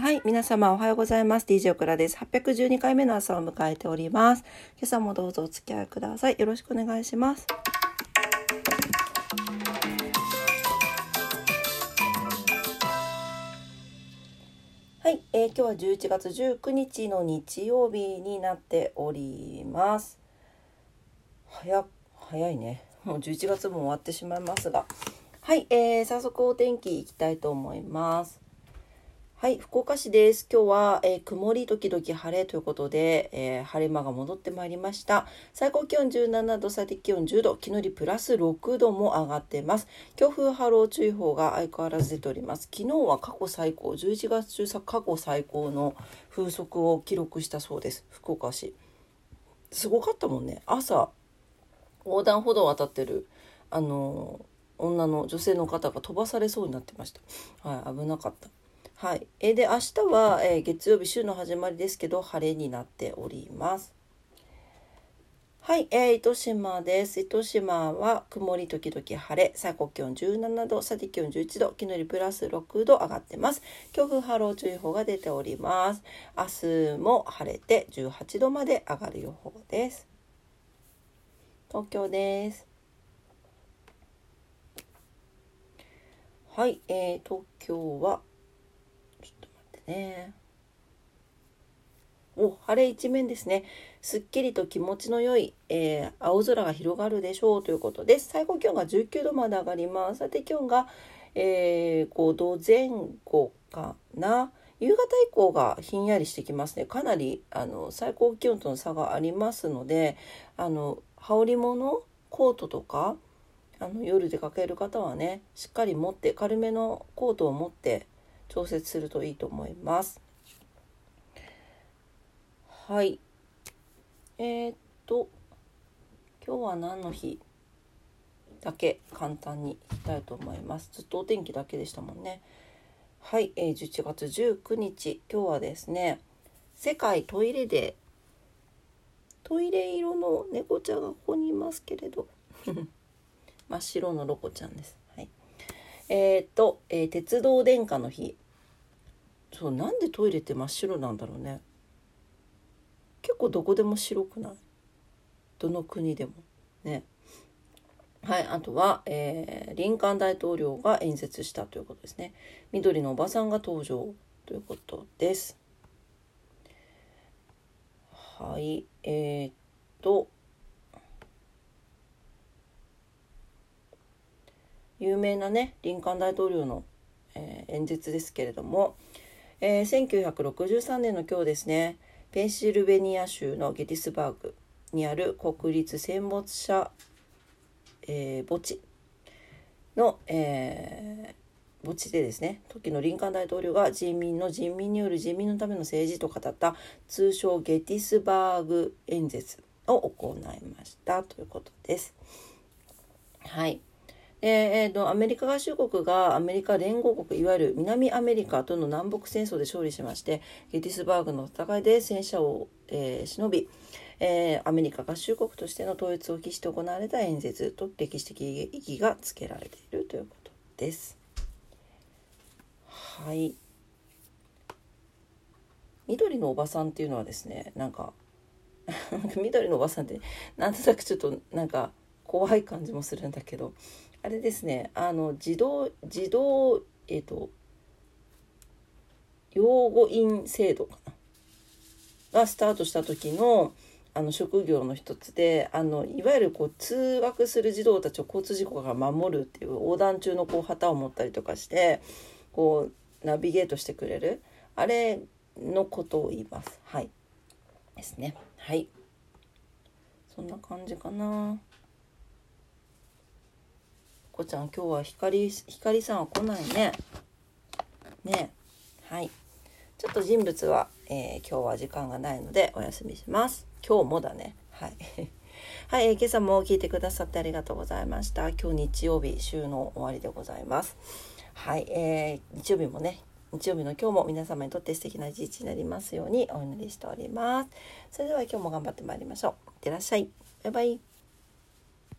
はい、皆様おはようございます。DJ オクラです。812回目の朝を迎えております。今朝もどうぞお付き合いください。よろしくお願いします。はい、えー今日は11月19日の日曜日になっております。早早いね。もう11月も終わってしまいますが。はい、えー、早速お天気いきたいと思います。はい、福岡市です。今日は、えー曇り時々晴れということで、えー晴れ間が戻ってまいりました。最高気温17度、最低気温10度、昨日よりプラス6度も上がっています。強風波浪注意報が相変わらず出ております。昨日は過去最高、11月中さ過去最高の風速を記録したそうです。福岡市。すごかったもんね。朝、横断歩道を渡ってる、あの女の女性の方が飛ばされそうになってました。はい、危なかった。はい。えで、明日は、えー月曜日週の始まりですけど、晴れになっております。はい、えー、糸島です。糸島は曇り時々晴れ、最高気温17度、最低気温11度、昨日よりプラス6度上がってます。強風波浪注意報が出ております。明日も晴れて18度まで上がる予報です。東京です。はい、えー、東京は、ね。お、晴れ一面ですね。すっきりと気持ちの良い、えー青空が広がるでしょうということです。最高気温が19度まで上がります。最低気温が、えー5度前後かな。夕方以降がひんやりしてきますね。かなりあの最高気温との差がありますので、あの羽織物コートとかあの夜出かける方はねしっかり持って軽めのコートを持って調節するといいと思います。はい。えー、っと今日は何の日だけ簡単にいきたいと思います？ずっとお天気だけでしたもんね。はい、えー、11月19日今日はですね世界トイレデートイレ色の猫ちゃんがここにいますけれど 真っ白のロコちゃんです。はい。えーっと、えー鉄道殿下の日。そう、なんでトイレって真っ白なんだろうね。結構どこでも白くない？どの国でも。ね。はい、あとは、えーリンカン大統領が演説したということですね。緑のおばさんが登場ということです。はい、えーっと、有名なねリンカン大統領の、えー演説ですけれども、えー1963年の今日ですねペンシルベニア州のゲティスバーグにある国立戦没者、えー墓地の、えー墓地でですね時のリンカン大統領が人民の人民による人民のための政治と語った通称ゲティスバーグ演説を行いましたということです。はい。でえー、とアメリカ合衆国がアメリカ連合国いわゆる南アメリカとの南北戦争で勝利しましてゲティスバーグの戦いで戦車を、えー忍び、えーアメリカ合衆国としての統一を期して行われた演説と歴史的意義がつけられているということです。はい緑のおばさんっていうのはですねなんか 緑のおばさんってなんとなくちょっとなんか怖い感じもするんだけどあれですねあの児童児童えっ、と養護院制度かながスタートした時のあの職業の一つであのいわゆるこう通学する児童たちを交通事故から守るっていう横断中のこう旗を持ったりとかしてこうナビゲートしてくれるあれのことを言います。はいですね。はいそんな感じかな。こちゃん今日は光光さんは来ないね。ねはい。ちょっと人物は、えー今日は時間がないのでお休みします。今日もだね。はい。はい、えー今朝も聞いてくださってありがとうございました。今日日曜日週の終わりでございます。はい、えー日曜日もね、日曜日の今日も皆様にとって素敵な一日になりますようにお祈りしております。それでは今日も頑張ってまいりましょう。いってらっしゃい。バイバイ。